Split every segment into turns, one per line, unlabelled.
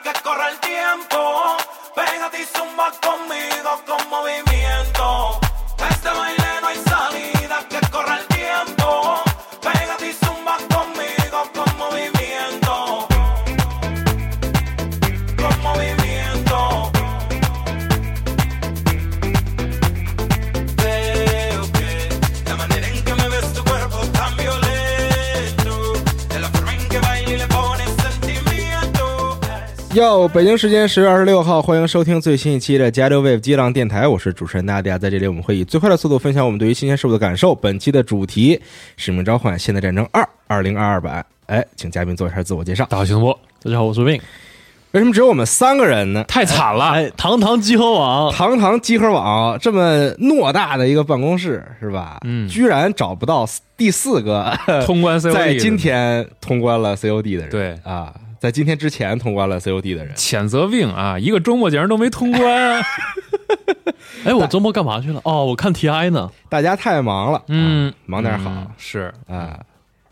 que corra el
哟，北京时间十月二十六号，欢迎收听最新一期的加州 Wave 激浪电台，我是主持人大家，在这里我们会以最快的速度分享我们对于新鲜事物的感受。本期的主题《使命召唤：现代战争二》二零二二版。哎，请嘉宾做一下自我介绍。
大行波，
大家好，我是 Win。
为什么只有我们三个人呢？
太惨了，
哎，堂堂集合网，
堂堂集合网这么偌大的一个办公室是吧？
嗯
居然找不到第四个
通关 COD
在今天通关了 COD 的人。
对
啊，在今天之前通关了 COD 的人。
谴责 Win 啊，一个周末竟然都没通关，
哎，我周末干嘛去了？哦，我看 TI 呢。
大家太忙了，
嗯
啊，忙点好。
嗯是
啊。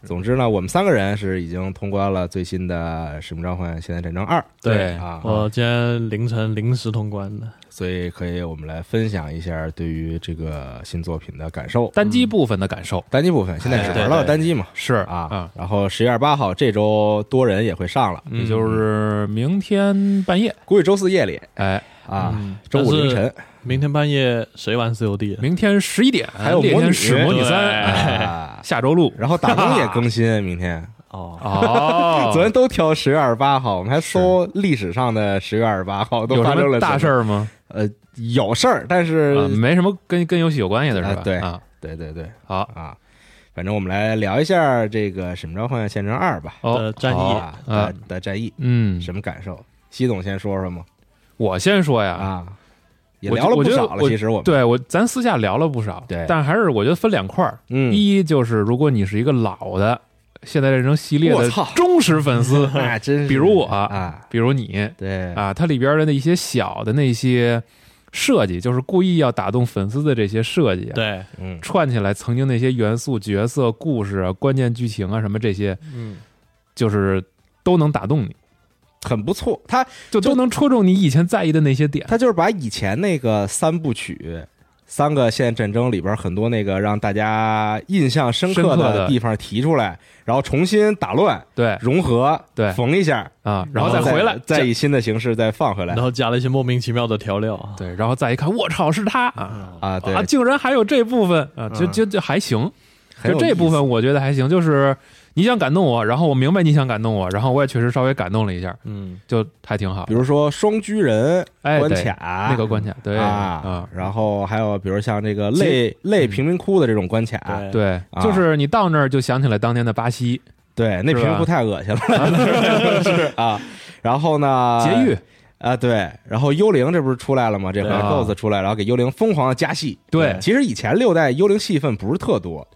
总之呢，我们三个人是已经通关了最新的《使命召唤：现代战争二》
对
啊，
我今天凌晨临时通关的。
所以可以我们来分享一下对于这个新作品的感受。
单机部分的感受。
单机部分现在只玩到单机嘛，
是
啊
啊，，
然后十月二十八号这周多人也会上了，
也就是明天半夜，
估计周四夜里
哎，
啊
嗯，
周五凌晨。
明天半夜谁玩 COD 啊？
明天十一点
还有模拟
猎天使模拟三，下周录。
然后打工也更新，明天。
哦，
哦，
昨天都挑十月二十八号，我们还搜历史上的十月二十八号都发生了
大事
儿。
吗？
呃，有事儿，但是
啊，没什么跟跟游戏有关系的是吧？
啊对
啊，
对对对
好
啊，反正我们来聊一下这个《使命召唤：现成二》吧。
哦，
战役
啊
啊
的的战役
嗯，
什么感受？西总先说说吗？
我先说呀，
啊，也聊了不少了。其实我们
对我咱私下聊了不少，
对
但还是我觉得分两块儿，
嗯，
一就是如果你是一个老的现代战争系列的
我操。
忠实粉丝，
哎真是，
比如我
啊，
比如你。
对。
啊，它里边的那一些小的那些设计，就是故意要打动粉丝的这些设计啊，
对，
嗯，
串起来曾经那些元素、角色、故事啊、关键剧情啊什么这些，
嗯，
就是都能打动你，
很不错。他
就都能戳中你以前在意的那些点。
他就是把以前那个三部曲。三个现代战争里边很多那个让大家印象深刻
的
地方提出来，然后重新打乱、
对。
融合、
对。
缝一下，
啊，然
然后
再回来，
再以新的形式再放回来。
然后加了一些莫名其妙的调料。
对，然后再一看，我操，是他。啊！
啊，对。
啊，，竟然还有这部分。啊，就
嗯。
就就还行，就这部分我觉得还行，就是你想感动我，然后我明白你想感动我，然后我也确实稍微感动了一下，
嗯，
就还挺好。
比。如说双居人关卡
那个关卡，对
啊
嗯，，
然后还有比如像这个类类贫民窟的这种关卡，
对，
对，
啊。
就是你到那儿就想起来当年的巴西。
对，那贫民窟太恶心了，是 啊。然后呢，
劫狱，
啊，对，然后幽灵这不是出来了吗？这回
对。啊
Ghost 出来，然后给幽灵疯狂的加戏。
对。
其实以前六代幽灵戏份不是特多，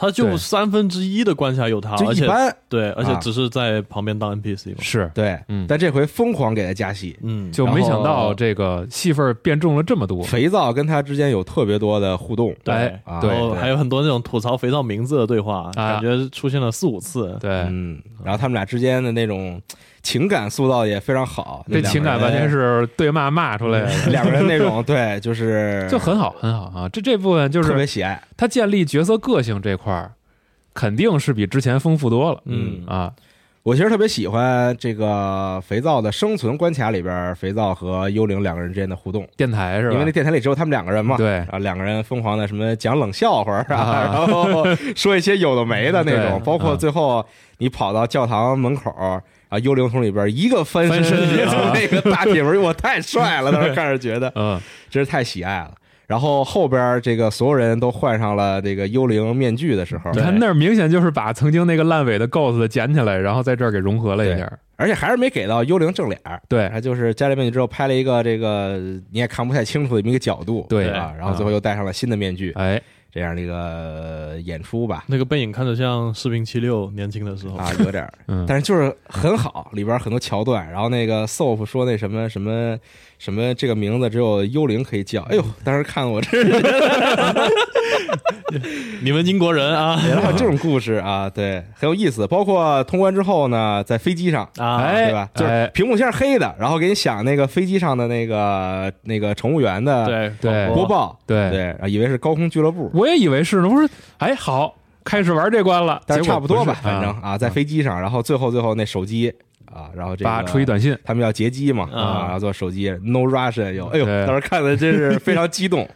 他就三分之一的关卡有他，而且
就一般。
对，而且
啊。
只是在旁边当 NPC 嘛。
是，
对，
嗯。
但这回疯狂给他加戏，
嗯，
就没想到这个戏份变重了这么多。
肥皂跟他之间有特别多的互动。
对。
哎，
啊
对
然后
对。
还有很多那种吐槽肥皂名字的对话，感觉出现了四五次。
对，
嗯，然后他们俩之间的那种情感塑造也非常好，
这情感完全是对骂骂出来的，
两个人那种对，就是
就很好很好啊。这这部分就是
特别喜爱。
他建立角色个性这块儿，肯定是比之前丰富多了。
嗯
啊，
我其实特别喜欢这个肥皂的生存关卡里边，肥皂和幽灵两个人之间的互动，
电台是吧？
因为那电台里只有他们两个人嘛。
对
啊，两个人疯狂的什么讲冷笑话啊，
啊
然后说一些有的没的那种，包括
啊
最后你跑到教堂门口。啊！幽灵从里边一个翻
翻身
那个大铁门，我太帅了！当时 看着觉得
嗯，
真是太喜爱了。然后后边这个所有人都换上了这个幽灵面具的时候，
他那儿明显就是把曾经那个烂尾的 Ghost 捡起来，然后在这儿给融合了一下。
而且还是没给到幽灵正脸儿，
对
他就是加了面具之后拍了一个这个你也看不太清楚的一个角度，
对
啊，然后最后又戴上了新的面具，
哎，
这样的一个呃演出吧，
那个背影看着像士兵七六年轻的时候
啊，有点儿，
嗯，
但是就是很好，里边很多桥段，然后那个 Soap 说那什么什么什么这个名字只有幽灵可以叫，哎呦，当时看我这
你们英国人啊，
然后这种故事啊，对，很有意思。包括通关之后呢，在飞机上
啊。
哎
对吧？就是
哎。
屏幕先是黑的，然后给你想那个飞机上的那个那个乘务员的
对
对。
播报，
对。
对，以为是高空俱乐部，
我也以为是呢，我说哎好，开始玩这关了，
但是差不多吧，反正啊，在飞机上，然后最后最后那手机啊，然后这
发
个
出一短信，
他们要截机嘛
啊。
啊，然后做手机 No Russian 有，哎呦，当时看的真是非常激动。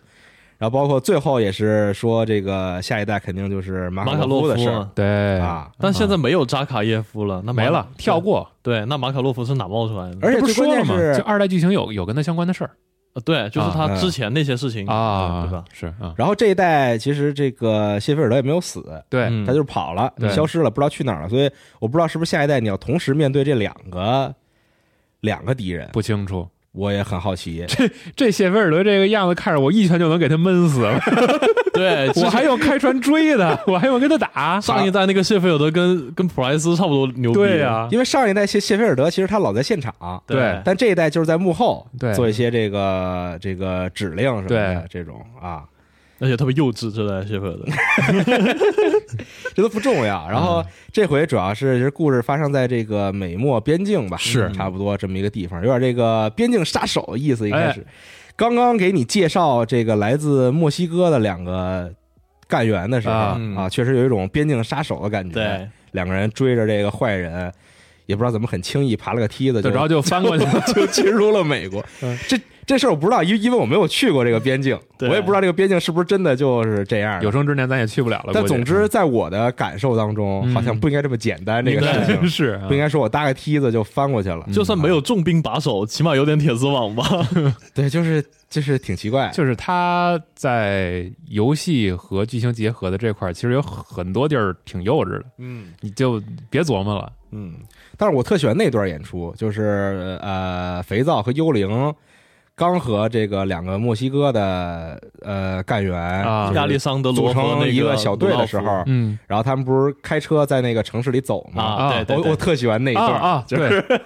然后包括最后也是说这个下一代肯定就是马
马卡洛
夫的事儿，
对
啊，
但现在没有扎卡耶夫了，那
没了，跳。过。
对，那马卡洛夫是哪冒出来的？
而且最
是说了吗？
关键是
就二代剧情有有跟他相关的事儿
呃对，就是他
啊
之前那些事情
啊，
对吧？？
是啊，
然后这一代其实这个谢菲尔德也没有死，
对，
嗯
他就是跑了，消失了，不知道去哪儿了。所以我不知道是不是下一代你要同时面对这两个两个敌人，
不清楚。
我也很好奇。
这这谢菲尔德这个样子，看着我一拳就能给他闷死了。
对，
我还用开船追他，我还用跟他打。
上一代那个谢菲尔德跟跟普莱斯差不多牛逼。
对呀，
因为上一代谢谢菲尔德其实他老在现场，
对
但这一代就是在幕后
对
做一些这个这个指令什么的
对
这种啊，
而且特别幼稚，这代谢菲尔德。
这都不重要。然后这回主要是其实故事发生在这个美墨边境吧，
是
差不多这么一个地方，有点这个边境杀手的意思。一开始
哎
刚刚给你介绍这个来自墨西哥的两个干员的时候
啊
啊，确实有一种边境杀手的感觉。
对，
两个人追着这个坏人，也不知道怎么很轻易爬了个梯子就
然后就翻过去了。
就进入了美国。这这事儿我不知道，因为因为我没有去过这个边境，我也不知道这个边境是不是真的就是这样。
有生之年咱也去不了了。
但总之，在我的感受当中，
嗯
好像不应该这么简单。这个事情
是啊
不应该说我搭个梯子就翻过去了。
就算没有重兵把守，起码有点铁丝网吧。
对，就是就是挺奇怪。
就是他在游戏和剧情结合的这块儿，其实有很多地儿挺幼稚的，
嗯
你就别琢磨了。
嗯，
但是我特喜欢那段演出，就是呃，肥皂和幽灵刚和这个两个墨西哥的呃干员
啊
亚历桑德罗
组成
那
一个小队的时候，
嗯。
然后他们不是开车在那个城市里走吗？
啊，对对
我我，特喜欢那一
啊
段
啊，
就是
对。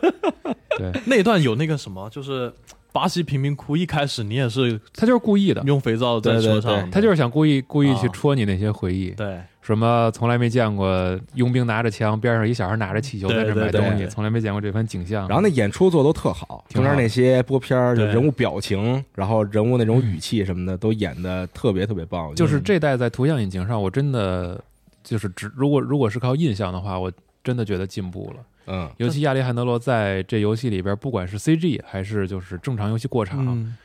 对，
那段有那个什么，就是巴西贫民窟，一开始你也是
他就是故意的，
用肥皂在
对对对
车上，
他就是想故意故意去
啊
戳你那些回忆，
对
什么从来没见过佣兵拿着枪，边上一小孩拿着气球在这买东西，
对对
从来没见过这番景象。
然后那演出做的都特好，中间那些播片儿，就人物表情，然后人物那种语气什么的，都演的特别特别棒。
就是这代在图像引擎上，我真的就是只如果如果是靠印象的话，我真的觉得进步了。
嗯，
尤其亚历汉德罗在这游戏里边，不管是 CG 还是就是正常游戏过场，
嗯，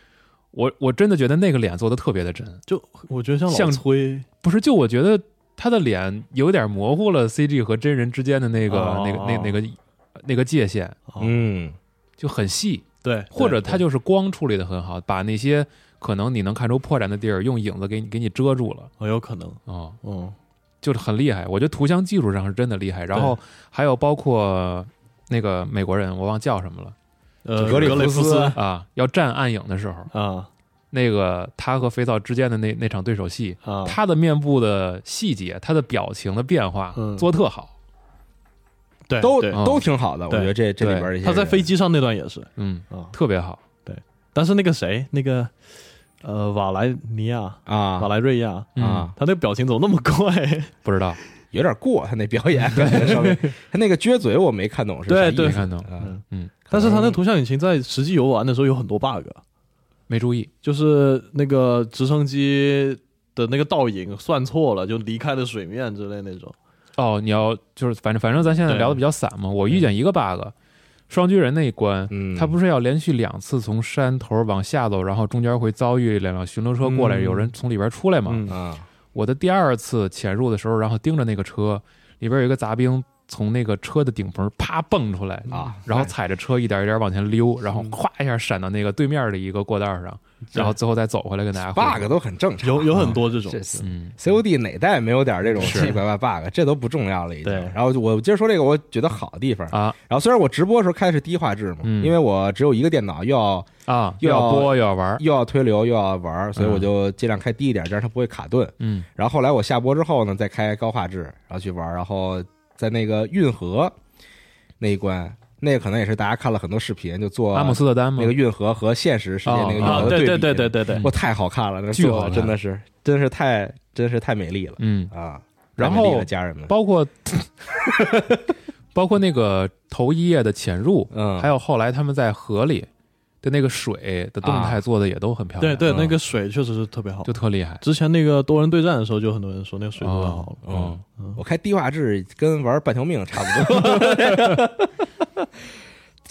我我真的觉得那个脸做的特别的真。
就我觉得像
像
老崔，
不是，就我觉得他的脸有点模糊了 CG 和真人之间的那个、
哦。
那个那那个那个界限，
嗯，
就很细，
对，
或者他就是光处理的很好，把那些可能你能看出破绽的地儿用影子给你给你遮住了。
很有可能，
啊，
嗯，
就是很厉害。我觉得图像技术上是真的厉害。然后还有包括那个美国人，我忘叫什么了。
呃，
格里
雷
夫斯。
斯。
啊，要站暗影的时候，
啊
那个他和肥皂之间的那那场对手戏，
啊，
他的面部的细节，他的表情的变化
嗯
做得特好。
对
都
对
嗯
都挺好的。我觉得这这里边
他在飞机上那段也是
嗯，
啊，
特别好。
对但是那个谁，那个呃瓦莱尼亚啊、瓦
啊
莱瑞亚，
嗯
啊，
他那表情怎么那么怪？
不知道，
有点过，他那表演感觉稍微，他那个撅嘴我没看懂是啥
对对
意思
没看懂，
啊
嗯
嗯，
但是他那图像引擎在实际游玩的时候有很多 bug，
没注意。
就是那个直升机的那个倒影算错了，就离开了水面之类那种。
哦，你要就是反正反正咱现在聊的比较散嘛，我遇见一个 bug，双巨人那一关，
嗯，
他不是要连续两次从山头往下走，然后中间会遭遇两辆巡逻车过来，
嗯
有人从里边出来嘛？
嗯
啊
我的第二次潜入的时候，然后盯着那个车，里边有一个杂兵从那个车的顶棚啪蹦出来
啊
然后踩着车一点一点往前溜，然后咵一下闪到那个对面的一个过道上，然后最后再走回来跟大家
bug 都很正常，
有有很多这种，
嗯。
COD 哪代没有点这种奇奇怪怪 bug，这都不重要了已经。
对。
然后我接着说这个我觉得好的地方，
啊。
然后虽然我直播的时候开的是低画质嘛，
嗯。
因为我只有一个电脑，又要
啊，
又要
要播又要玩，
又要推流又要玩，所以
嗯
我就尽量开低一点，这样它不会卡顿。
嗯。
然后后来我下播之后呢，再开高画质，然后去玩，然后在那个运河那一关，那个可能也是大家看了很多视频，就做
阿姆斯特丹嘛，
那个运河和现实世界那个运河，对比，
对对对对对，
哇，太好看了，那
巨好
真的是，真是太，真是太美丽了
嗯，
啊！
然
太美丽
后
家人们，
包括 包括那个头一页的潜入，
嗯，
还有后来他们在河里的那个水的动态
啊
做的也都很漂亮，
对对，
嗯
那个水确实是特别好
就。特厉害。
之前那个多人对战的时候，就很多人说那个水特别好了。
哦，
我开低画质跟玩半条命差不多，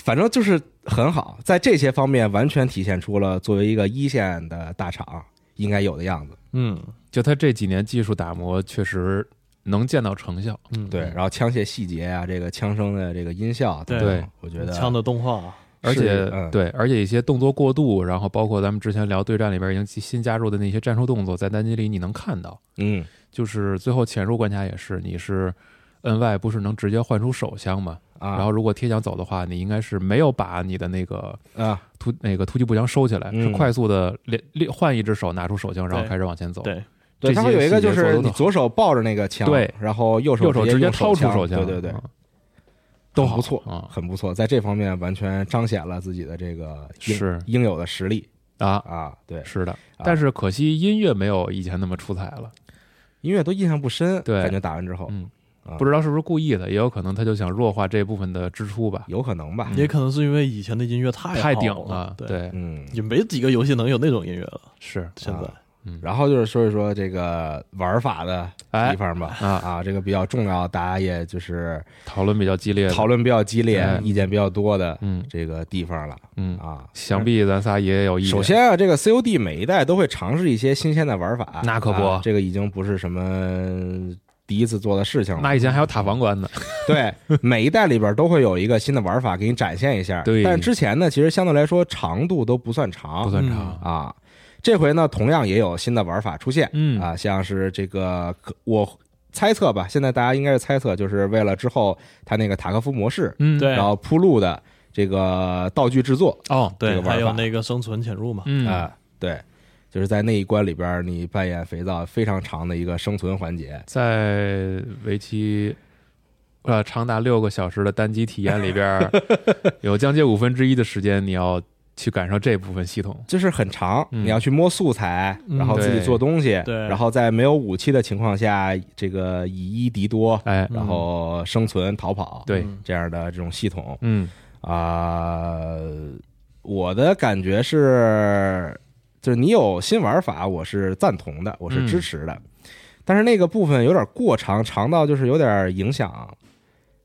反正就是很好，在这些方面完全体现出了作为一个一线的大厂应该有的样子。
嗯
就他这几年技术打磨，确实能见到成效。
嗯，
对，然后枪械细节啊，这个枪声的这个音效
对
我觉得
枪的动画，
而且
嗯
对，而且一些动作过度，然后包括咱们之前聊对战里边已经新加入的那些战术动作，在单机里你能看到。
嗯
就是最后潜入关卡也是，你是 N Y 不是能直接换出手枪吗？
啊，
然后如果贴墙走的话，你应该是没有把你的那个
啊
突那个突击步枪收起来，
嗯
是快速的连连换一只手拿出手枪，然后开始往前走。
对，
对，它会有一个就是你左手抱着那个枪，
对，
然后右手
右手直接，掏出手枪，
对对对，
嗯都
不错
啊。
很不错，在这方面完全彰显了自己的这个应
是。
应有的实力。
啊，
啊！对，
是的。但是可惜音乐没有以前那么出彩了，
音乐都印象不深，
对。
感觉打完之后，
嗯。
啊。
不知道是不是故意的，也有可能他就想弱化这部分的支出吧，
有可能吧？
也可能是因为以前的音乐太
太顶
了对，
嗯，
也没几个游戏能有那种音乐了。
是，
现在
啊然后就是说一说这个玩法的
哎。
地方吧，
啊。
啊，这个比较重要，大家也就是
讨论比较激烈，
讨论比较激烈
哎、
意见比较多的
嗯。
这个地方了。
嗯，
啊。
想必咱仨也有意见。
首先啊，这个 COD 每一代都会尝试一些新鲜的玩法，
那可不。
啊这个已经不是什么第一次做的事情了。
那以前还有塔防关呢，
对，每一代里边都会有一个新的玩法给你展现一下。
对。
但之前呢，其实相对来说长度都不算长，
不算
嗯
长。
啊。这回呢，同样也有新的玩法出现，
嗯。
啊，像是这个，我猜测吧，现在大家应该是猜测，就是为了之后他那个塔科夫模式，
嗯，
对。
然后铺路的这个道具制作
哦，
对，还有那个生存潜入嘛，
嗯。
啊，对，就是在那一关里边，你扮演肥皂非常长的一个生存环节，
在为期呃长达六个小时的单机体验里边，有将近五分之一的时间你要去感受这部分系统。
就是很长，
嗯。
你要去摸素材，
嗯。
然后自己做东西，
对。
然后在没有武器的情况下，这个以一敌多，
哎，
然后生存逃跑，
对，
嗯
这样的这种系统。
嗯。
啊、我的感觉是，就是你有新玩法，我是赞同的，我是支持的，但是那个部分有点过长，长到就是有点影响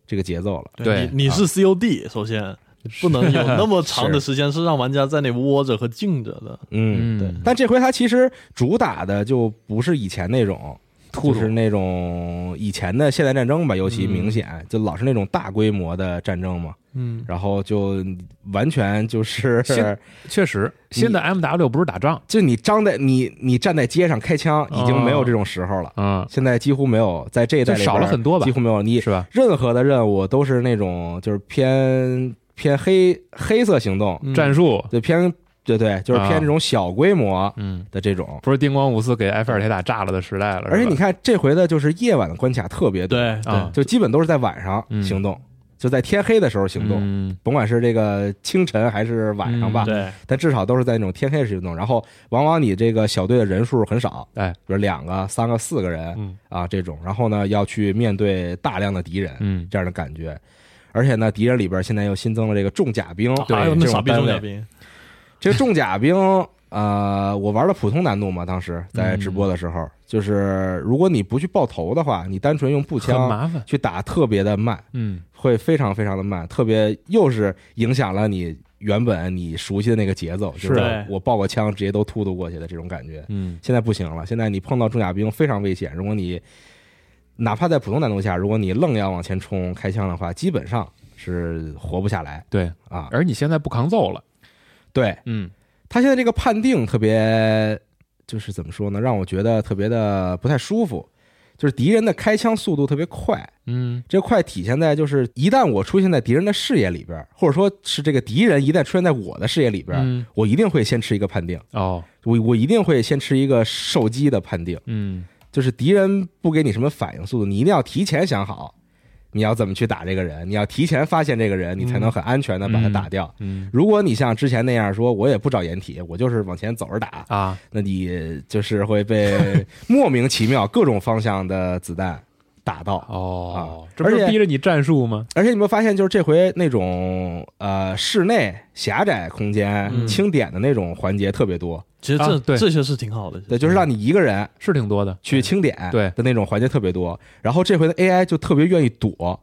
这个节奏了。
对
你你是 COD，首先 不能有那么长的时间是让玩家在那窝着和静着的。
嗯，
嗯，
对
但这回它其实主打的就不是以前那种。就是那种以前的现代战争吧，尤其
嗯
明显，就老是那种大规模的战争嘛，
嗯，
然后就完全就是
确实，新的 MW 不是打仗
就你张在你你站在街上开枪，已经没有这种时候了。
嗯，
现在几乎没有，在这一代里边
少了很多吧
几乎没有。你
是吧？
任何的任务都是那种就是偏偏黑黑色行动，
嗯。
战术，
就偏对对，就是偏
啊。
这种小规模
嗯，
的这种。
不是叮咣五四给埃菲尔铁塔炸了的时代了。
而且你看这回的就是夜晚的关卡特别多，
对
啊。
就基本都是在晚上
嗯。
行动，就在天黑的时候行动，
嗯。
甭管是这个清晨还是晚上吧，
嗯
对，
但至少都是在那种天黑时行动。然后往往你这个小队的人数很少，
哎，
比如两个、三个、四个人
嗯。
啊这种，然后呢要去面对大量的敌人，
嗯，
这样的感觉。而且呢，敌人里边现在又新增了这个重甲兵，
还有那傻逼。重甲兵，
这个重甲兵，呃，我玩的普通难度嘛，当时在直播的时候，就是如果你不去爆头的话，你单纯用步枪
麻烦。
去打，特别的慢，
嗯，
会非常非常的慢，特别又是影响了你原本你熟悉的那个节奏，就是我爆个枪直接都突突过去的这种感觉。
嗯，
现在不行了，现在你碰到重甲兵非常危险，如果你哪怕在普通难度下，如果你愣要往前冲开枪的话，基本上是活不下来。
对，
啊。
而你现在不抗揍了。
对。
嗯。
他现在这个判定特别，就是怎么说呢，让我觉得特别的不太舒服。就是敌人的开枪速度特别快，
嗯。
这快体现在就是一旦我出现在敌人的视野里边，或者说是这个敌人一旦出现在我的视野里边，
嗯。
我一定会先吃一个判定，
哦。
我我一定会先吃一个受击的判定，
嗯
就是敌人不给你什么反应速度，你一定要提前想好你要怎么去打这个人，你要提前发现这个人，你才能很安全的把他打掉。
嗯
如果你像之前那样说，我也不找掩体，我就是往前走着打，
啊，
那你就是会被 莫名其妙各种方向的子弹打到。
哦
啊，
这不是
而且
逼着你战术吗？
而且你有没有发现，就是这回那种呃室内狭窄空间、
嗯。
清点的那种环节特别多，
其实这、
啊对。
这些是挺好的，
对，就是让你一个人
是挺多的，
去清点
对。
的那种环节特别多。然后这回的 AI 就特别愿意躲，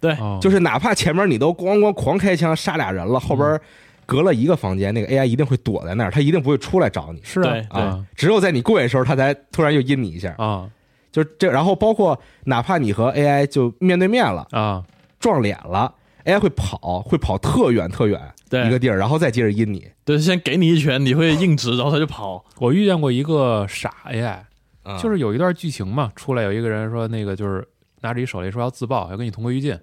对。
哦。
就是哪怕前面你都咣咣狂开枪杀俩人了，后边隔了一个房间，那个 AI 一定会躲在那儿，他一定不会出来找你。
是啊
对
啊。只有在你过瘾的时候，他才突然又阴你一下。
啊
就这，然后包括哪怕你和 AI 就面对面了，
啊
撞脸了，AI 会跑，会跑特远特远
对
一个地儿，然后再接着阴你。
对，先给你一拳，你会硬直，然后他就跑。
我遇见过一个傻 AI，
啊
就是有一段剧情嘛，出来有一个人说那个就是拿着一手雷说要自爆，要跟你同归于尽。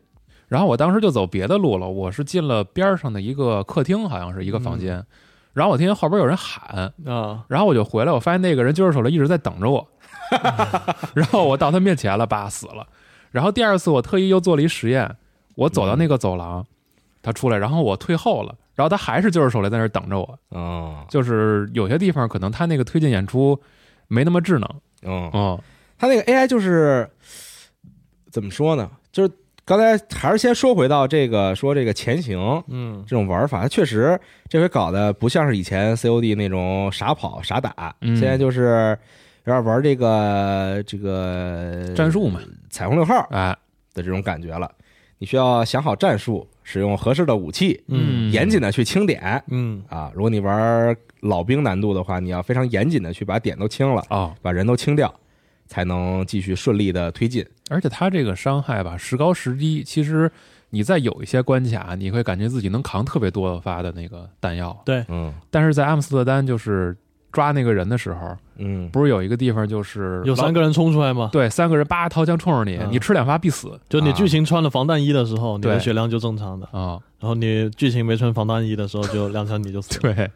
然后我当时就走别的路了，我是进了边上的一个客厅，好像是一个房间。然后我听见后边有人喊，
啊，
然后我就回来，我发现那个人就是手雷一直在等着我。然后我到他面前了，爸死了。然后第二次我特意又做了一实验，我走到那个走廊，他出来，然后我退后了，然后他还是就是手雷在那儿等着我。
嗯
就是有些地方可能他那个推进演出没那么智能，
嗯，
嗯
它那个 AI 就是怎么说呢？就是刚才还是先说回到这个说这个前行
嗯
这种玩法，它确实这回搞的不像是以前 COD 那种傻跑傻打，
嗯
现在就是有点玩这个这个
战术嘛，
彩虹六号
哎，
的这种感觉了。你需要想好战术，使用合适的武器，
嗯
严谨的去清点
嗯
啊。如果你玩老兵难度的话，你要非常严谨的去把点都清了，
啊，
把人都清掉，才能继续顺利的推进。
而且他这个伤害吧，时高时低。其实你在有一些关卡，你会感觉自己能扛特别多发的那个弹药，
对，
嗯
但是在阿姆斯特丹就是抓那个人的时候，
嗯，
不是有一个地方就是
有三个人冲出来吗，
对三个人叭掏枪冲着你，
嗯。
你吃两发必死。
就你剧情穿了防弹衣的时候，你的血量就正常的，
啊、
然后你剧情没穿防弹衣的时候，就两枪你就死了。
对，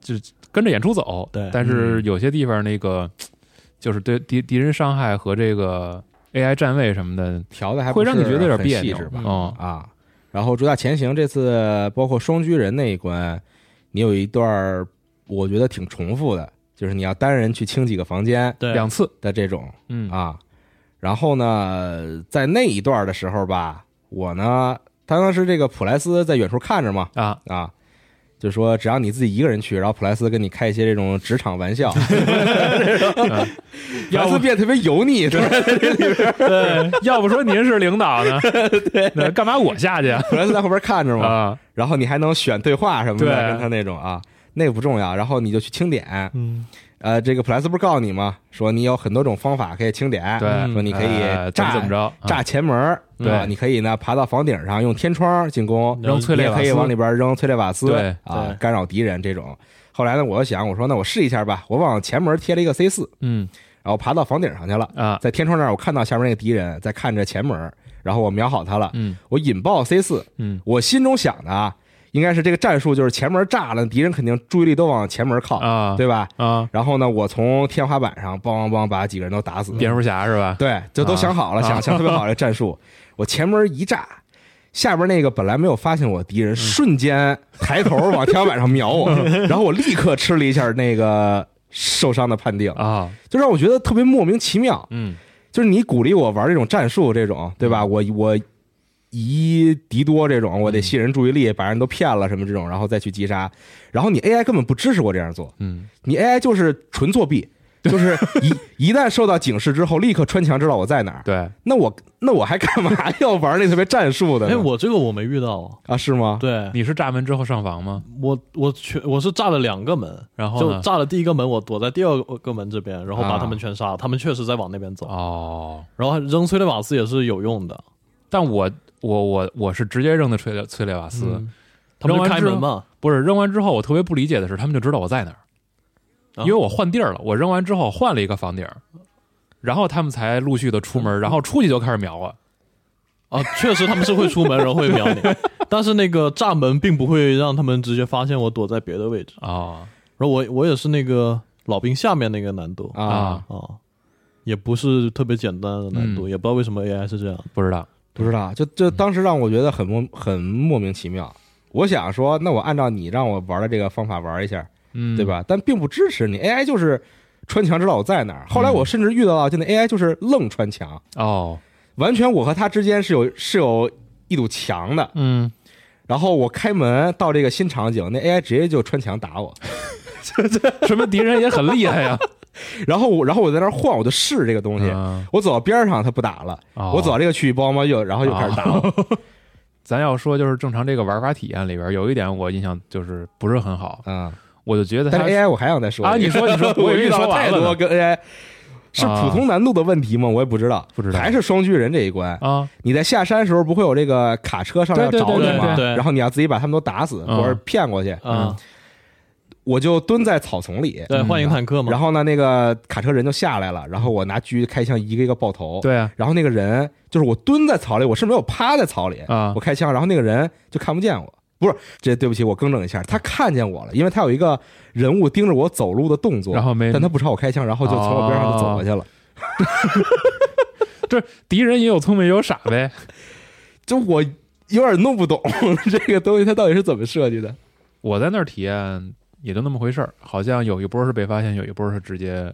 就跟着演出走。
对。
但是有些地方那个 就是对敌敌人伤害和这个 AI 站位什么的，
调的还
会让你觉得有点别扭。
吧？
嗯。
啊，然后主打前行这次包括双狙人那一关，你有一段儿我觉得挺重复的，就是你要单人去清几个房间
对，
两次，
的这种
嗯。
啊。然后呢，在那一段的时候吧，我呢，他当时这个普莱斯在远处看着嘛，
啊，
啊，就说只要你自己一个人去，然后普莱斯跟你开一些这种职场玩笑，普莱斯变得特别油腻，是吧？
对，要不说您是领导呢，对，干嘛我下去啊？
普莱斯在后边看着嘛，
啊，
然后你还能选对话什么的，
对。
跟他那种啊，那个不重要，然后你就去清点，
嗯，
呃，这个普莱斯不是告诉你吗？说你有很多种方法可以清点，
对
说你可以炸
怎么着，啊
炸前门儿，
对
啊你可以呢爬到房顶上用天窗进攻，
扔催
你也可以
泪瓦斯
往里边扔催泪瓦斯，
对
对，
啊干扰敌人这种。后来呢，我就想，我说那我试一下吧，我往前门贴了一个 C 四，
嗯。
然后爬到房顶上去了，
啊，
在天窗那儿我看到下面那个敌人在看着前门，然后我瞄好他了，
嗯。
我引爆 C 四，
嗯。
我心中想的啊，应该是这个战术就是前门炸了，敌人肯定注意力都往前门靠，
啊，
对吧？
啊，
然后呢，我从天花板上梆梆梆把几个人都打死，
蝙蝠侠是吧？
对，就都想好了，
啊
想想特别好的战术。我前门一炸，下边那个本来没有发现我的敌人，瞬间抬头往天花板上瞄我，然后我立刻吃了一下那个受伤的判定，
啊，
就让我觉得特别莫名其妙。
嗯
就是你鼓励我玩这种战术，这种对吧？我我以一敌多这种，我得吸引人注意力，把人都骗了什么这种，然后再去击杀。然后你 AI 根本不支持我这样做，
嗯，
你 AI 就是纯作弊，就是一 一旦受到警示之后，立刻穿墙知道我在哪儿。
对，
那我那我还干嘛 要玩那特别战术的呢？
哎，我这个我没遇到，
啊是吗？
对
你是炸门之后上房吗？
我我全我是炸了两个门，
然后就？
炸了第一个门，我躲在第二个门这边，然后把
啊
他们全杀了，他们确实在往那边走，
哦，
然后扔催泪瓦斯也是有用的，
但我我我我是直接扔的催泪催泪瓦斯，
嗯他们开门嘛，
不是扔完之后，我特别不理解的是，他们就知道我在哪儿，
啊
因为我换地儿了。我扔完之后换了一个房顶儿，然后他们才陆续的出门，然后出去就开始瞄我。
啊，确实他们是会出门，然后会瞄你，但是那个炸门并不会让他们直接发现我躲在别的位置。
啊
然后我我也是那个老兵下面那个难度
啊
啊，
啊，也不是特别简单的难度，
嗯
也不知道为什么 AI 是这样。
不知道，
不知道，就就当时让我觉得很莫很莫名其妙。我想说，那我按照你让我玩的这个方法玩一下，
嗯，
对？吧？但并不支持你 AI 就是穿墙知道我在哪儿。后来我甚至遇到了，就那 AI 就是愣穿墙，
哦，
完全我和他之间是有是有一堵墙的。
嗯，
然后我开门到这个新场景，那 AI 直接就穿墙打我。
什么敌人也很厉害呀。
然后我然后我在那儿晃，我就试这个东西。
嗯
我走到边上，他不打了。
哦
我走到这个区域包吗？又然后又开始打我。
咱要说就是正常这个玩法体验里边有一点我印象就是不是很好，
嗯，
我就觉得它
但是 AI 我还想再说
啊，你说你说，
我遇到了太多跟 AI 是普通难度的问题吗？我也不知道，
不知道
还是双巨人这一关。
啊，
你在下山的时候不会有这个卡车上来找你吗？然后你要自己把他们都打死
嗯
或者骗过去。
啊，
我就蹲在草丛里，
对，幻影坦克嘛，
然后呢，那个卡车人就下来了，然后我拿狙开枪一个一个爆头。
对啊
然后那个人就是我蹲在草里，我是没有趴在草里，
啊
我开枪，然后那个人就看不见我。不是，这对不起，我更正一下，他看见我了，因为他有一个人物盯着我走路的动作，
然后没
但他不朝我开枪，然后就从我边上就走过去了。
这敌人也有聪明也有傻呗。
就我有点弄不懂 这个东西它到底是怎么设计的。
我在那儿体验也就那么回事儿，好像有一波是被发现，有一波是直接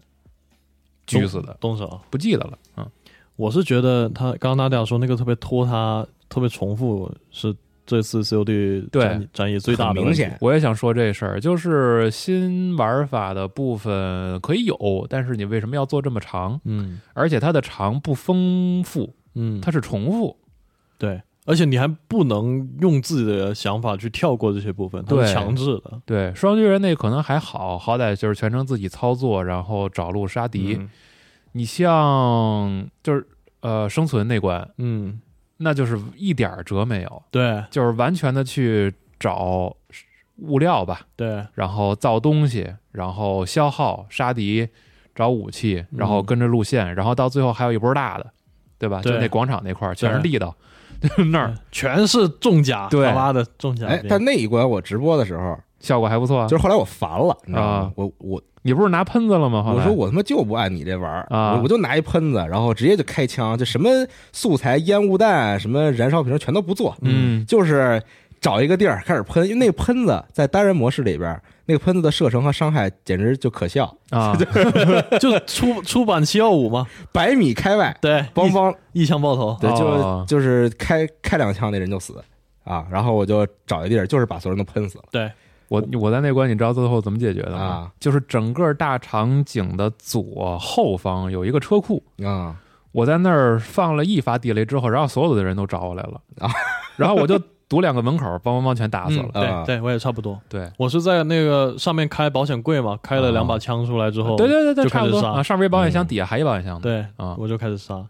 狙死的，
动手。
不记得了。嗯，
我是觉得他刚刚大家说那个特别拖沓、特别重复，是这次 COD
对
战役战役最大的
明显
我也想说这事儿，就是新玩法的部分可以有，但是你为什么要做这么长？
嗯
而且它的长不丰富，
嗯，
它是重复。
对，而且你还不能用自己的想法去跳过这些部分，它
对。
是强制的。
对，双巨人那可能还好，好歹就是全程自己操作，然后找路杀敌。
嗯。
你像就是呃生存那关，
嗯，
那就是一点儿辙没有，
对。
就是完全的去找物料吧，
对。
然后造东西，然后消耗杀敌，找武器，然后
嗯
跟着路线，然后到最后还有一波大的，对吧？
对。
就那广场那块儿全是
对。
地道，就是 那儿。
全是重甲，
对。
他妈的重甲
哎，但那一关我直播的时候，
效果还不错啊。
就是后来我烦了，你知道吗？
啊？
我我
你不是拿喷子了吗？
我说我他妈就不按你这玩儿
啊。
我我就拿一喷子，然后直接就开枪，就什么素材、烟雾弹、什么燃烧瓶全都不做，
嗯。
就是找一个地儿开始喷，因为那个喷子在单人模式里边，那个喷子的射程和伤害简直就可笑，
啊，
就出出版七幺五嘛，
百米开外，
对，
梆梆，
一一枪爆头。
对，
哦。
就就是开开两枪那人就死啊，然后我就找一地儿，就是把所有人都喷死了。
对，
我我在那关你知道最后怎么解决的吗？
啊。
就是整个大场景的左后方有一个车库，
啊。
我在那儿放了一发地雷之后，然后所有的人都找我来了。
啊，
然后我就堵两个门口，梆梆梆全打死了。
对对，我也差不多。
对，
我是在那个上面开保险柜嘛，开了两把枪出来之后，
对对对对，
就开始杀。
差不多。啊，上边一保险箱，
嗯
底下还一保险箱。呢。
对
啊，
我就开始杀。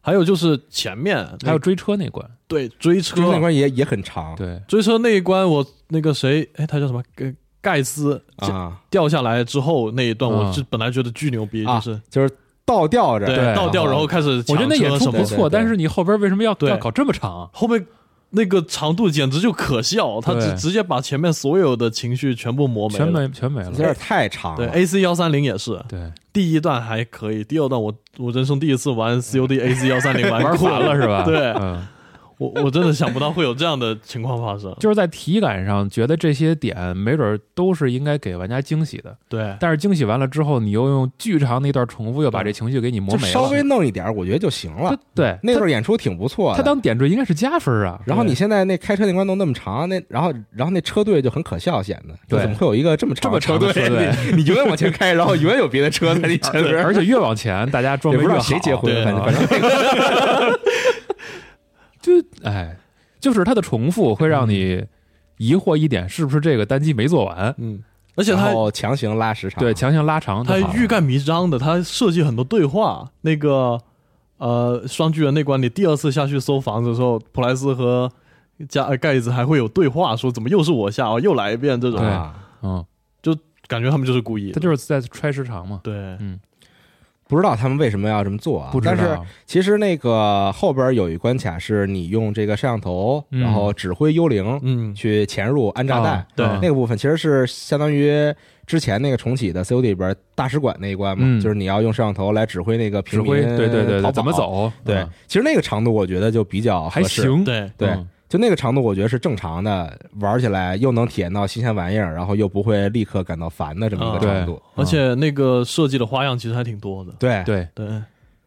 还有就是前面
还有追车那关，
对追车。
就是那关也也很长。
对，
追车那一关，我那个谁，哎，他叫什么？盖盖斯
啊，
掉下来之后那一段，
嗯。
我是本来觉得巨牛逼，
啊
就是。
就是倒吊着，
对
倒吊，然后开始
我觉得那演出不错，但是你后边为什么要
对。
要搞这么长？
后面那个长度简直就可笑，他直直接把前面所有的情绪全部磨没了全。
没全没了
有点。太长了
对
了。
，AC 幺三零也是，
对，
第一段还可以，第二段我我人生第一次玩 COD AC 幺三零玩
玩了是吧？
对
嗯，
我我真的想不到会有这样的情况发生。
就是在体感上觉得这些点没准儿都是应该给玩家惊喜的，
对，
但是惊喜完了之后，你又用巨长的一段重复，又把这情绪给你磨没了。
稍微弄一点儿，我觉得就行了。
对，
那
他
段演出挺不错的。
他当点缀应该是加分啊。
然后你现在那开车那关弄那么长，那然后然后那车队就很可笑，显得
对
怎么会有一个这么长的
这么
车
车队
你你永远往前开，然后永远有别的车在你 前面，
而且越往前，大家装
不知道
备越好。
谁结婚，反正
啊
反正
就哎，就是它的重复会让你疑惑一点，是不是这个单机没做完？
嗯，而且他
然后强行拉时长，
对，强行拉长就好了。
他欲盖弥彰的，他设计很多对话。那个呃，双巨人那关，你第二次下去搜房子的时候，普莱斯和加呃盖子还会有对话，说怎么又是我下，哦，又来一遍这种，
对
啊。
嗯，
感觉他们就是故意。
他就是在揣时长嘛。
对，
嗯，
不知道他们为什么要这么做啊？
不知
但是，其实那个后边有一关卡是你用这个摄像头，
嗯。
然后指挥幽灵
嗯，
去潜入安炸弹。
啊，
对。
啊
那个部分其实是相当于之前那个重启的 COD 里边大使馆那一关嘛，
嗯。
就是你要用摄像头来指挥那个
指
平民
挥，对对对对，怎么？走？
对
嗯，
其实那个长度我觉得就比较
还行，
对，
对。
嗯
就那个长度我觉得是正常的，玩起来又能体验到新鲜玩意儿，然后又不会立刻感到烦的这么一个
啊
长度。
对
而且那个设计的花样其实还挺多的。
对
对，
对，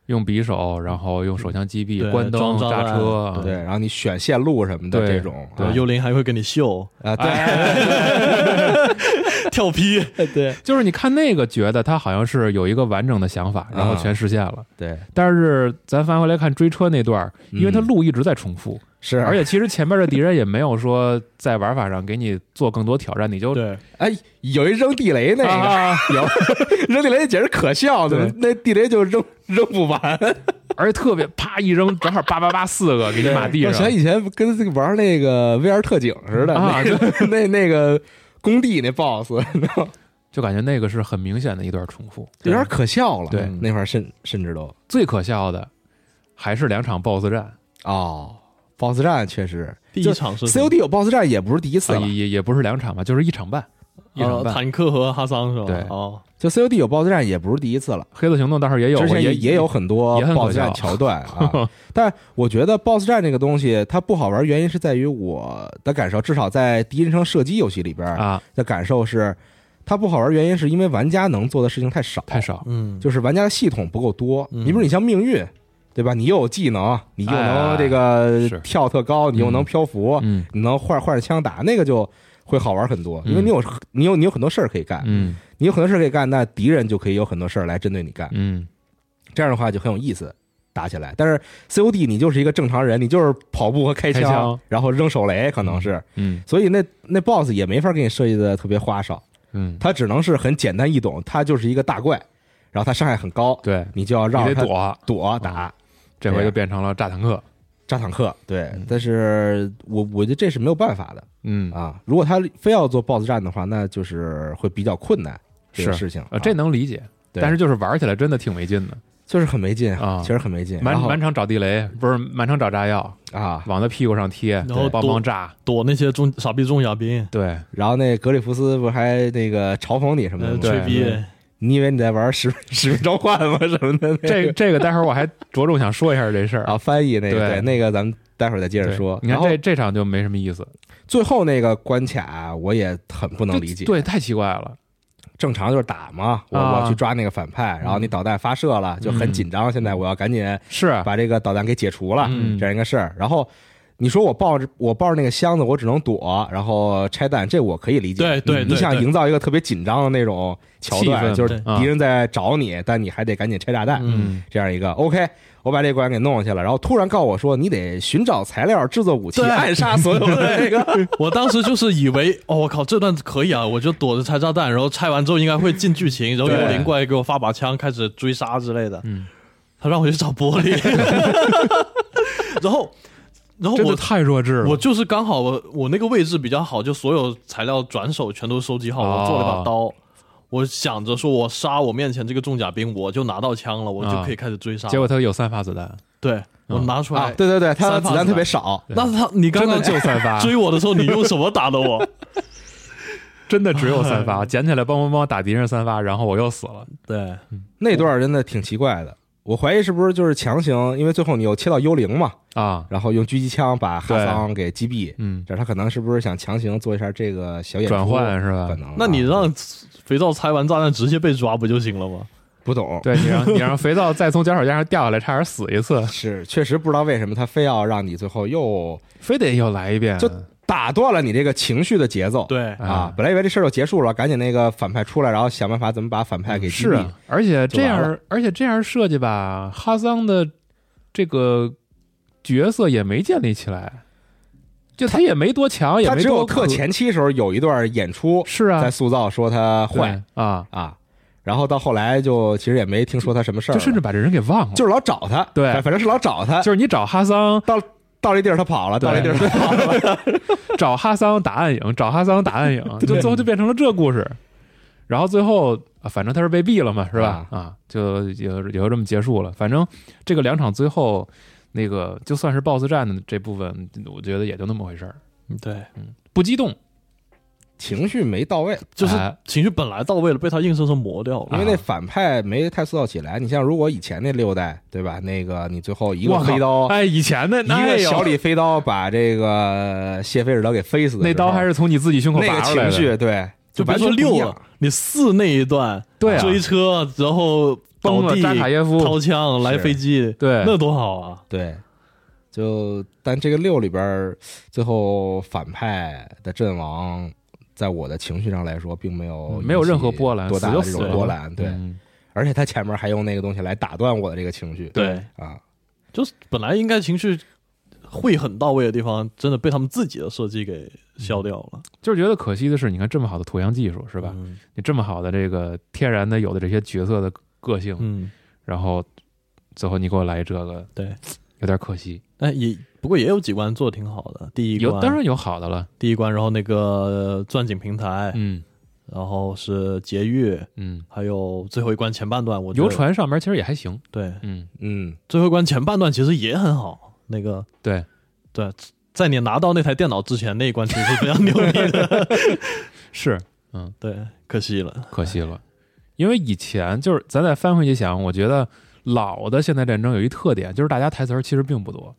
用匕首，然后用手枪击毙、关灯、
装炸弹
炸车，
对，然后你选线路什么的这种，
对
啊。
幽灵还会给你秀。
啊，对
跳劈，
对。
就是你看那个，觉得他好像是有一个完整的想法，然后
啊
全实现了。
对，
但是咱翻回来看追车那段儿，因为它
嗯
路一直在重复，
是，
而且其实前面的敌人也没有说在玩法上给你做更多挑战，你就
对，
哎，有一扔地雷那个，
啊
有。扔地雷简直可笑，怎么
对。
那地雷就扔扔不完？
而且特别啪一扔，正好叭叭叭四个给你码地上。
我想。以前跟玩那个 VR 特警似的，
啊
那那那个工地那 BOSS 你知道吗
就感觉那个是很明显的一段重复。
有点可笑了。
对
那会儿甚甚至都
最可笑的还是两场 BOSS 战，
哦，BOSS 战确实
第一场是
COD 有 BOSS 战也不是第一次
啊
了，
也也也不是两场吧，就是一场半，一场
呃
半。
坦克和哈桑是吧？
对
哦，
就 COD 有 BOSS 战也不是第一次了。
黑色行动倒是也有，
之前
也
也也有很多
也很可
BOSS 战桥段啊，但我觉得 BOSS 战这个东西它不好玩，原因是在于我的感受，至少在第一人称射击游戏里边
啊，
的感受是，它不好玩，原因是因为玩家能做的事情太少，
太，少。
嗯，
就是玩家的系统不够多。
嗯
你比如你像命运，对吧？你又有技能，你又能
哎
这个
是
跳特高，你又能漂浮，
嗯
你能换换着枪打，那个就会好玩很多，因为
嗯
你有你有你有很多事儿可以干，
嗯。
你有很多事儿可以干，那敌人就可以有很多事儿来针对你干。
嗯，
这样的话就很有意思，打起来。但是 COD 你就是一个正常人，你就是跑步和开枪，
开枪。
然后扔手雷，可能是，
嗯。
所以那那 BOSS 也没法给你设计的特别花哨，
嗯，
它只能是很简单易懂，它就是一个大怪，然后它伤害很高，
对，
你就要绕着它
你得躲，
躲打。
这回就变成了炸坦克。
炸坦克，对，但是我我觉得这是没有办法的
嗯，
啊。如果他非要做 BOSS 战的话，那就是会比较困难这个
是
事情。
呃，这
啊
能理解，
对
但是就是玩起来真的挺没劲的，
就是很没劲
啊
确实很没劲。
满满场找地雷，不是满场找炸药，
啊，
往他屁股上贴，
然后
帮忙炸。
躲那些中傻逼重甲兵，
对，
然后那格里夫斯不还那个嘲讽你什么的
吹逼，
你以为你在玩使使命召唤吗？什么的？
这这个待会儿我还着重想说一下这事儿
啊，。翻译那个
对
对那个咱们待会儿再接着说。
你看这这场就没什么意思，
最后那个关卡我也很不能理解。
对，太奇怪了。
正常就是打嘛，我
啊
我去抓那个反派，然后你导弹发射了，就很紧张。现在我要赶紧
是啊，
把这个导弹给解除了，
嗯
这样一个事儿。然后你说我抱着我抱着那个箱子，我只能躲，然后拆弹，这我可以理解。
对对对
你你想营造一个特别紧张的那种桥段，就是敌人在找你，但你还得赶紧拆炸弹，
嗯
这样一个 OK。我把这关给弄下去了，然后突然告诉我说，你得寻找材料制作武器，暗杀所有的这个。
我当时就是以为，哦，我靠，这段可以啊，我就躲着拆炸弹，然后拆完之后应该会进剧情，然后
对
幽灵过来给我发把枪，开始追杀之类的。
嗯，
他让我去找玻璃 然后，然后我
太弱智了。
我就是刚好我我那个位置比较好，就所有材料转手全都收集好，
哦
我做了把刀。我想着说，我杀我面前这个重甲兵，我就拿到枪了，我就可以开始追杀。
结果他有三发子弹，
对我拿出来，
啊，对对对，他的子弹特别少，
那他你刚刚
真的就三发，
追我的时候，你用什么打的我？
真的只有三发，捡起来帮帮帮打敌人三发，然后我又死了。
对，
那段真的挺奇怪的。我怀疑是不是就是强行，因为最后你又切到幽灵嘛，
啊，
然后用狙击枪把哈桑给击毙。
嗯，
这他可能是不是想强行做一下这个小演出
转换是吧
可？能啊。
那你让肥皂拆完炸弹直接被抓不就行了吗？
不懂，
对你让你让肥皂再从脚手架上掉下来，差点死一次，
是确实不知道为什么他非要让你最后又
非得又来一遍，
就打断了你这个情绪的节奏。
对，
啊
啊，本来以为这事儿就结束了，赶紧那个反派出来，然后想办法怎么把反派给击毙。
是啊，而且这样，而且这样设计吧，哈桑的这个角色也没建立起来，就他也没多强，也
他只有
没多可
特前期时候有一段演出
是啊。
在，塑造说他坏
对啊，
啊，然后到后来就其实也没听说他什么事儿，
就甚至把这人给忘了。
就是老找他，
对。
反正是老找他，
就是你找哈桑，
到这地儿他跑了，
对
到这地儿他跑了，
找哈桑打暗影，找哈桑打暗影，就最后就变成了这故事。然后最后啊反正他是被毙了嘛，是吧？啊，就也也就这么结束了。反正这个两场最后那个就算是 BOSS 战的这部分，我觉得也就那么回事儿，
嗯对，
不激动，
情绪没到位，
就是
哎。
情绪本来到位了，被他硬生生磨掉了。
因为那反派没太塑造起来。你像如果以前那六代，对吧？那个你最后一个飞刀，
哎，以前的
一个小
李
李飞刀把这个谢菲尔德给飞死
那刀还是从你自己胸口
那个
拔出来的，
情绪，对，
就别说六了，你四那一段，
对啊。
追车，然后倒地
扎卡耶夫，
掏枪来飞机，
对。
那多好啊！
对，就但这个六里边儿，最后反派的阵亡，在我的情绪上来说，并没有
嗯没有任何波澜
多大的这种波澜。对，
嗯
而且他前面还用那个东西来打断我的这个情绪。
对，
啊，
就是本来应该情绪会很到位的地方，真的被他们自己的设计给消掉了，
就是觉得可惜的是，你看这么好的图像技术是吧？
嗯
你这么好的这个天然的有的这些角色的个性，
嗯，
然后最后你给我来这个，
对，
有点可惜。
但也不过也有几关做的挺好的，第一关。
有当然有好的了，
第一关，然后那个呃钻井平台，
嗯。
然后是劫狱，
嗯，
还有最后一关前半段，我觉得
游船上面其实也还行，
对，
嗯，
嗯，
最后一关前半段其实也很好，那个
对，
对，在你拿到那台电脑之前，那一关其实是非常牛逼的。
是嗯。
对，可惜了。
可惜了，因为以前就是咱再翻回去想，我觉得老的现代战争有一特点，就是大家台词儿其实并不多，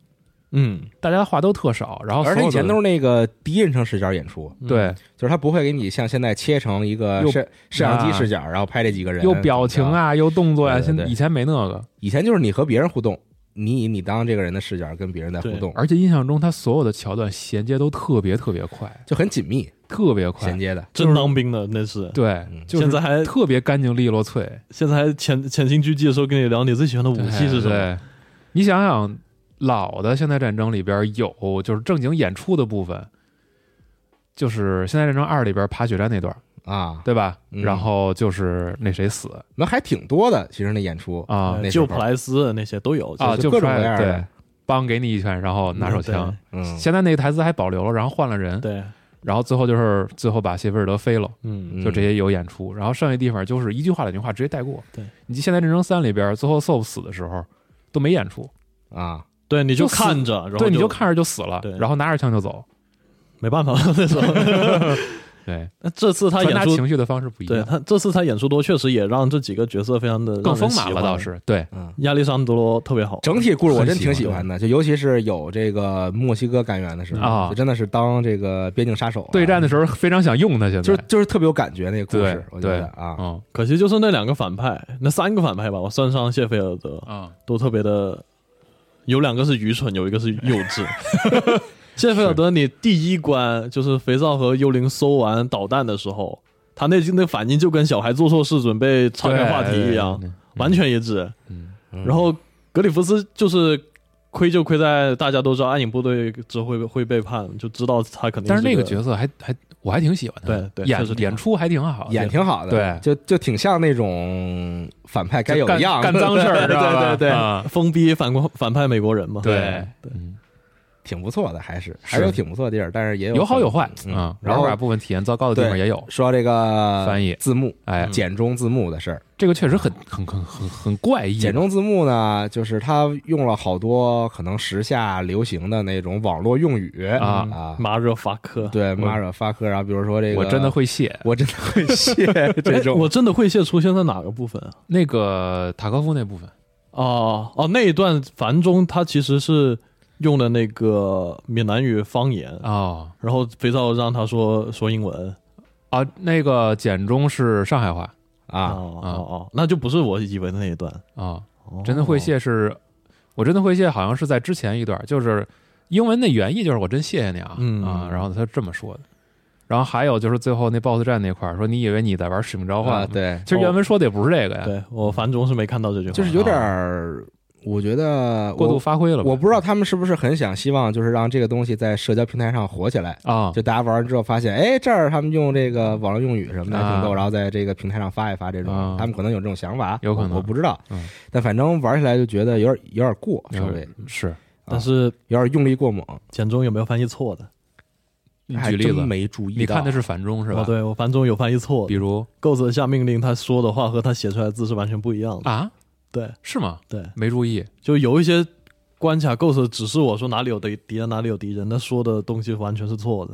嗯，
大家话都特少，然后
而且以前都是那个第一人称视角演出，
对，
就是他不会给你像现在切成一个
又
摄摄像机视角，然后拍这几个人，
又表情啊，又动作呀、
对对对。
现以前没那个，
以前就是你和别人互动，你以你当这个人的视角跟别人在互动，
而且印象中他所有的桥段衔接都特别特别快，
就很紧密
特别快。
衔，接的。
真当兵的那是。
对
现在还
特别干净利落脆。
现在还潜潜行狙击的时候跟你聊你最喜欢的武器是什么？
你想想，老的现代战争里边有就是正经演出的部分，就是《现代战争二》里边爬雪山那段，
啊，
对吧？
嗯。
然后就是那谁死。
那还挺多的，其实那演出
啊
那时候
救普莱斯那些都有
啊，
就各种各样的，
帮给你一拳，然后拿手枪。
嗯，
现在那个台词还保留了，然后换了人，
对，
然后最后就是最后把谢菲尔德飞了。
嗯，
嗯
就这些有演出，然后剩下地方就是一句话两句话直接带过。
对，
你现在战争三里边最后 SOP 死的时候都没演出，
啊，
对，你就看着，然后
对，你
就
就看着就死了
对，
然后拿着枪就走。
没办法那时候。
对，
那这次他演出，
情绪的方式不一样，
对他这次他演出多，确实也让这几个角色非常的
更丰满了，倒。是对，
嗯，
亚历山德罗特别好，
整体故事我真挺喜欢的，就尤其是有这个墨西哥干员的时候
啊
就真的是当这个边境杀手啊，
对战的时候非常想用他，现在
就是就是特别有感觉那个故事，我觉得啊，
嗯
可惜就是那两个反派，那三个反派吧，我算上谢菲尔德，
啊，
都特别的，有两个是愚蠢，有一个是幼稚。谢菲尔德，你第一关就是肥皂和幽灵搜完导弹的时候，他那那反应就跟小孩做错事准备岔开话题一样，完全一致。然后格里夫斯就是亏就亏在大家都知道暗影部队之后会会背叛，就知道他肯定
但是那个
个
角色还还我还挺喜欢他的，
对对
演演出还挺好，
演挺好的，
对。
就就挺像那种反派该有的样子，
干脏事儿，
对对对，
啊。
疯逼反国反派美国人嘛。
对，嗯
挺不错的，还是还是有挺不错的地儿，但是也有
有好有坏
嗯
啊，
然后
把部分体验糟糕的地方也有，
说这个
翻译
字幕，
哎
简中字幕的事儿。
这个确实很很很很很怪异，
简中字幕呢，就是他用了好多可能时下流行的那种网络用语
啊
啊，
马热法科，
对，马尔发科，然后比如说这个，
我真的，会谢
我真的会 谢这
哎
种，
我真的会谢出现在哪个部分啊？
那个塔科夫那部分
哦哦，那一段繁中他其实是用的那个闽南语方言，
哦。
然后肥皂让他说说英文。
啊，那个简中是上海话。
啊，
哦哦哦，那就不是我以为的那一段。
啊，
哦。
真的会谢是，我真的会谢好像是在之前一段，就是英文的原意就是我真谢谢你啊，
嗯。
啊，然后他这么说的，然后还有就是最后那 BOSS 战那块儿说你以为你在玩使命召唤，
啊对，
其实原文说的也不是这个呀，
对我繁中是没看到这句话，
就是有点儿，我觉得
过度发挥了吧，
我不知道他们是不是很想希望就是让这个东西在社交平台上火起来。
啊，
就大家玩完之后发现，哎，这儿他们用这个网络用语什么的挺逗，
啊
然后在这个平台上发一发这种，
啊。
他们可能有这种想法，
有可能。
我我不知道。
嗯，
但反正玩起来就觉得有点有点过，稍微。
是。
但是
有点用力过猛。
简中有没有翻译错的？
你
举例子，
没注意到。
你看的是繁中是吧？
哦，，对我繁中有翻译错
比，如
？Ghost 下命令他说的话和他写出来的字是完全不一样的。
啊，
对
是吗？
对，
没注意
就有一些关卡 Ghost 指示我说哪里有敌敌人，哪里有敌人，他说的东西完全是错的。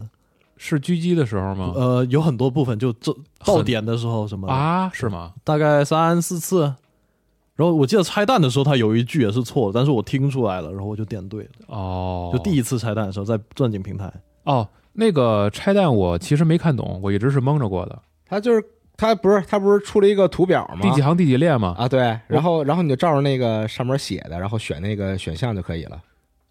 是狙击的时候吗？
呃，有很多部分就这到点的时候什么
啊，是吗？
大概三四次。然后我记得拆弹的时候，他有一句也是错的，但是我听出来了，然后我就点对了。
哦，
就第一次拆弹的时候，在钻井平台，
哦，那个拆弹我其实没看懂，我一直是蒙着过的。
他就是他不是他不是出了一个图表吗？
第几行第几列吗？
啊？对，然后然后你就照着那个上面写的，然后选那个选项就可以了。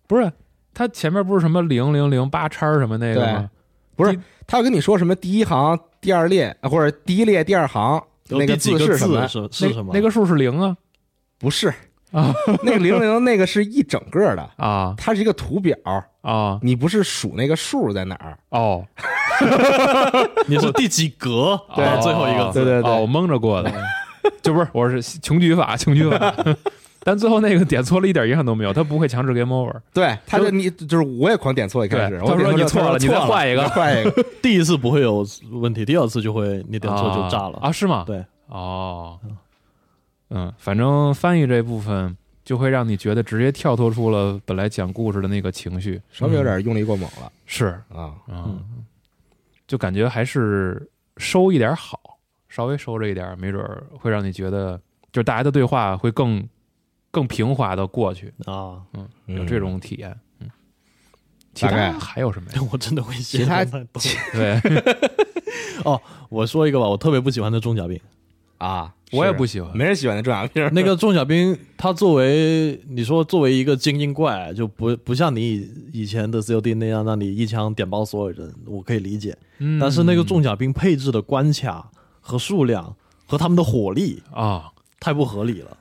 不是，他前面不是什么零零零八叉什么那个吗？
不是他要跟你说什么第一行、第二列，呃或者第一列、第二行那个
有第几个
是什么？
是是什么？
那个数是零啊
不是
啊，
那个零零那个是一整个的，
啊
它是一个图表，
啊
你不是数那个数在哪儿。
哦，
你是第几格？
对
啊最后一个字。
对对对
哦，我蒙着过的，就不是，我是穷举法，穷举法。但最后那个点错了一点影响都没有，他不会强制 game over。
对，他就你就是我也狂点错一开始，
他说你错了你再换一个
换一个。
第一次不会有问题，第二次就会你点错就炸了。
啊？是吗？
对，
哦，嗯，反正翻译这部分就会让你觉得直接跳脱出了本来讲故事的那个情绪，
稍微有点用力过猛了
是，
啊。
嗯，就感觉还是收一点好，稍微收着一点，没准会让你觉得，就是大家的对话会更更平滑的过去，
啊，
嗯，
嗯
有这种体验，嗯。其
大概
他还有什么呀？
我真的会写
其他
对，
我说一个吧，我特别不喜欢的中甲病。
啊，
我也不喜欢。
没人喜欢那重甲兵。
那个重甲兵，他作为你说作为一个精英怪，就不不像你以以前的 COD 那样，让你一枪点爆所有人，我可以理解。
嗯
但是那个重甲兵配置的关卡和数量和他们的火力
啊，
太不合理了。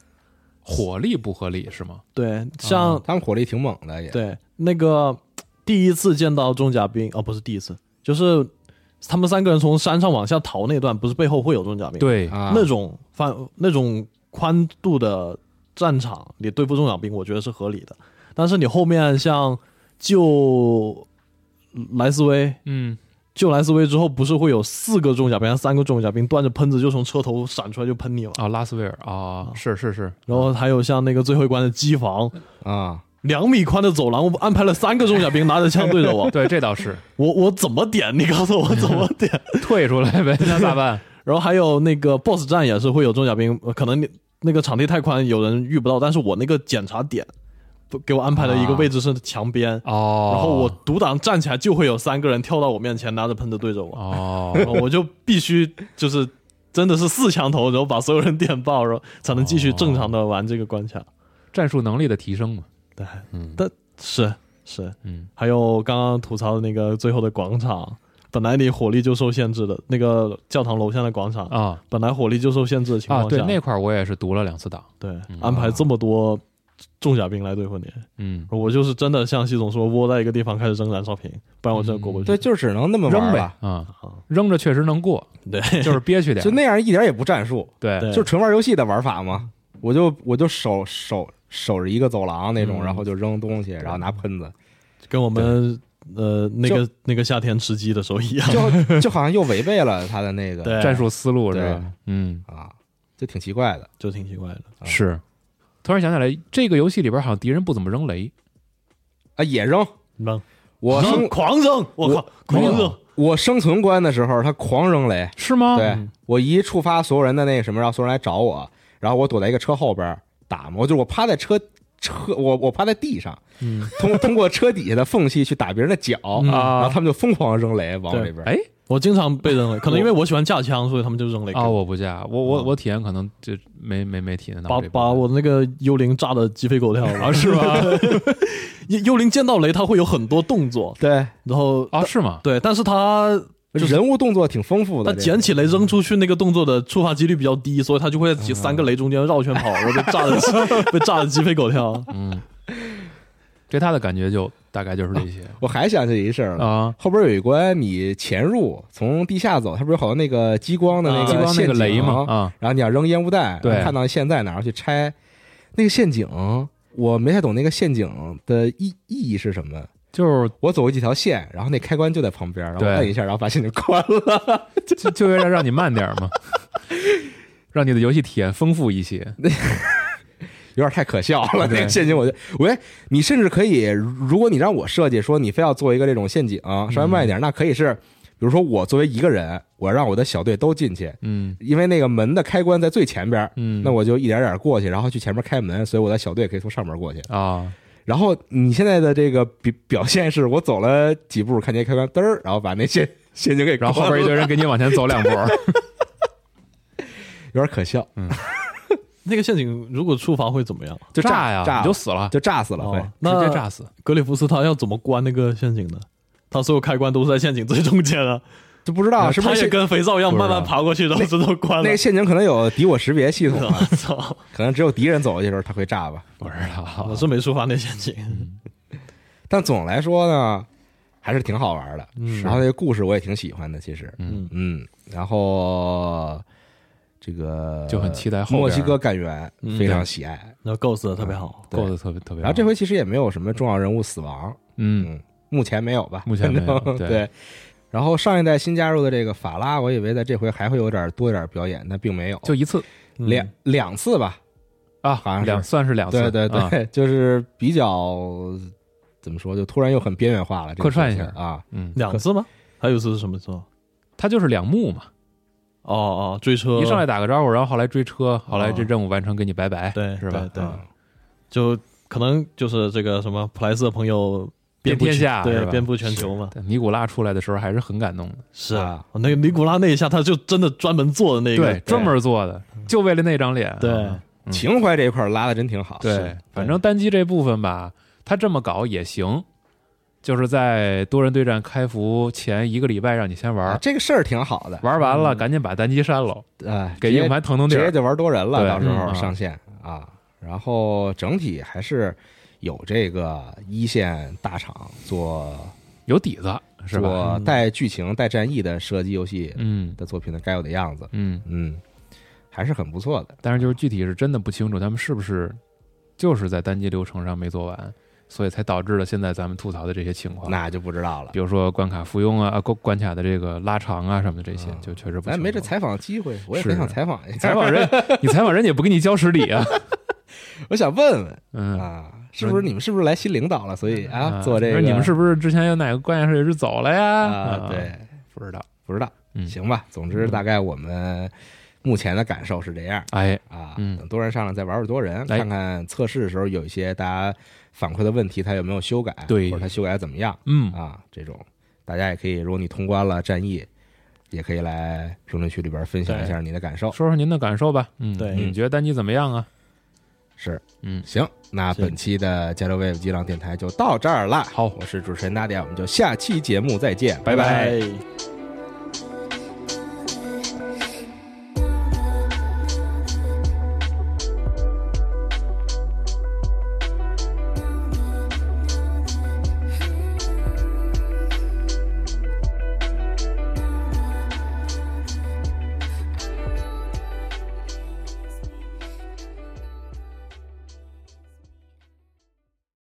火力不合理是吗？
对，像、
他们火力挺猛的，也
对那个第一次见到重甲兵，哦，不是第一次，就是他们三个人从山上往下逃那段，不是背后会有重甲兵？，
对，
啊，
那种范那种宽度的战场，你对付重甲兵，我觉得是合理的。但是你后面像救莱斯威，
嗯，
救莱斯威之后，不是会有四个重甲兵，三个重甲兵端着喷子就从车头闪出来就喷你了？
啊，拉斯维尔啊，是是是，
然后还有像那个最后一关的机房，
啊，
两米宽的走廊，我安排了三个重甲兵拿着枪对着我，
对，这倒是
我我怎么点？你告诉我怎么点？
退出来呗，那咋办？
然后还有那个 BOSS 战也是会有重甲兵，呃可能你那个场地太宽，有人遇不到，但是我那个检查点不给我安排了一个位置是墙边，
哦，
然后我独挡站起来就会有三个人跳到我面前，拿着喷子对着我，
哦，
然后我就必须就是真的是四枪头，然后把所有人点爆，然后才能继续正常的玩这个关卡。
战术能力的提升嘛，
对，
嗯。
但是是，
嗯。
还有刚刚吐槽的那个最后的广场，本来你火力就受限制的，那个教堂楼下的广场，
啊。
本来火力就受限制的情
啊，
况下，
对那块儿我也是读了两次档，
对
嗯。
安排这么多重甲兵来对付你，
嗯，
我就是真的像系总说，窝在一个地方开始扔燃烧瓶，不然我真的过不去。
对，就只能那么
扔呗，啊。
啊，
扔着确实能过，
对。
就是憋屈点，
就那样一点也不战术，
对。
对。
就纯玩游戏的玩法嘛。我就我就守守守着一个走廊那种，
嗯
然后就扔东西，然后拿喷子，
跟我们呃那个那个夏天吃鸡的时候一样。
就就好像又违背了他的那个
战术思路是
对
吧？嗯，
啊，就挺奇怪的。
就挺奇怪的。
啊
是。突然想起来，这个游戏里边好像敌人不怎么扔雷，
啊，也扔。
扔，
我
扔狂扔，我靠，狂扔！
我生存关的时候，他狂扔雷，
是吗？
对
嗯
我一触发所有人的那个什么，让所有人来找我，然后我躲在一个车后边打嘛，就是我趴在车车，我我趴在地上，
嗯，
通通过车底下的缝隙去打别人的脚，
嗯
然后
啊
他们就疯狂扔雷往我这边。
哎
我经常被扔雷，可能因为我喜欢架枪，所以他们就扔雷
啊，
我。
我不架，我我
啊
我体验可能就没没没体验到
把把我那个幽灵炸的鸡飞狗跳了
啊是吧？
幽幽灵见到雷，他会有很多动作，
对，
然后
啊是吗？
对，但是他就是
人物动作挺丰富的。
他捡起雷扔出去那个动作的触发几率比较低，所以他就会在几三个雷中间绕圈跑，然后被炸的 被炸的鸡飞狗跳。
嗯，对他的感觉就大概就是这些
我还想起一事儿了。
啊，
后边有一关，你潜入从地下走，它不是有好多那个激光的那
啊
个
激光那个
陷阱
雷吗，啊，
然后你要扔烟雾弹，
对
看到现在哪儿去拆那个陷阱，我没太懂那个陷阱的意意义是什么。
就是
我走过几条线，然后那开关就在旁边，然后
对
摁一下，然后把陷阱关了。
就就为了让你慢点嘛，让你的游戏体验丰富一些。
有点太可笑了，那个陷阱我就，喂，你甚至可以，如果你让我设计说你非要做一个这种陷阱，稍微慢一点，那可以是，比如说我作为一个人，我让我的小队都进去，
嗯
因为那个门的开关在最前边，
嗯，
那我就一点点过去，然后去前面开门，所以我的小队可以从上面过去。
啊，
然后你现在的这个表表现是我走了几步，看见开关嘚儿，然后把那陷陷阱给
然后后边一堆人给你往前走两步，
有点可笑，嗯
那个陷阱如果触发会怎么样？
就炸呀，
炸
你就死了，
就炸死了会。
哦，
直
那
接炸死。
格里夫斯他要怎么关那个陷阱呢？他所有开关都是在陷阱最中间啊，
就不知道是不是
也跟肥皂一样慢慢爬过去，然后这都关了。
那个陷阱可能有敌我识别系统，可能只有敌人走过去的时候它会炸吧。
不知道
我，是没触发那陷阱。
但总来说呢，还是挺好玩的。
嗯。
然后那个故事我也挺喜欢的，其实，
嗯，
嗯，然后这个
就很期待后
墨西哥干员
嗯。
非常喜爱，
那构思的特别好，
对。
够的特别特别好。
然后这回其实也没有什么重要人物死亡，
嗯，
嗯，目前没有吧？
目前没有 对。
对。然后上一代新加入的这个法拉，我以为在这回还会有点多一点表演，但并没有，
就一次。
嗯。
两两次吧。
啊，
好像是。
两算是两次，
对对对，
啊。
就是比较怎么说，就突然又很边缘化了，
客串一下。
啊。
嗯，
两次吗？还有一次是什么时候？
他就是两幕嘛，
哦哦，追车。
一上来打个招呼，然后后来追车，后来
哦。
这任务完成，跟你拜拜，
对
是吧？
对对。
嗯。
就可能就是这个什么普莱斯的朋友
遍
布
天下是吧
对遍布全球嘛。
对尼古拉出来的时候还是很感动的，
是
啊，
那个尼古拉那一下，他就真的专门做的那个，
对，专门做的，就为了那张脸，
对
情怀这一块拉的真挺好。
对，反正单机这部分吧，他这么搞也行，就是在多人对战开服前一个礼拜让你先玩
啊，，这个事儿挺好的。
玩完了
嗯
赶紧把单机删了，
啊，直接
给硬盘腾腾地儿。
直接就玩多人了，
对
到时候
嗯
上线啊。然后整体还是有这个一线大厂做
有底子是吧？
做带剧情、带战役的射击游戏
嗯
的作品的该有的样子，
嗯，
嗯，还是很不错的。
但是就是具体是真的不清楚，他们是不是就是在单机流程上没做完，所以才导致了现在咱们吐槽的这些情况。
那就不知道了
比。如说关卡复用啊，啊关关卡的这个拉长啊什么的这些，
嗯
就确实不清楚。
咱没这采访机会，我也
是
很想采访一下。
采访人，你采访人也不给你交实底啊。
我想问问
嗯
啊，是不是你们是不是来新领导了？所以啊，做这个
你们是不是之前有哪个关键设计师走了呀？
啊？对，
不知道。
不知道。
嗯
行吧，总之大概我们目前的感受是这样
哎，
啊。
嗯
等多人上来再玩玩多人，
哎
看看测试的时候有一些大家反馈的问题，他有没有修改，
对
或者他修改得怎么样
嗯，
啊？这种大家也可以，如果你通关了战役，也可以来评论区里边分享一下你的感受。
说说您的感受吧。嗯，
对
你觉得单机怎么样啊？
是，
嗯，
行，那本期的加州 Wave 激浪电台就到这儿了。
好。
我是主持人娜迪亚，我们就下期节目再见，拜。
拜
拜。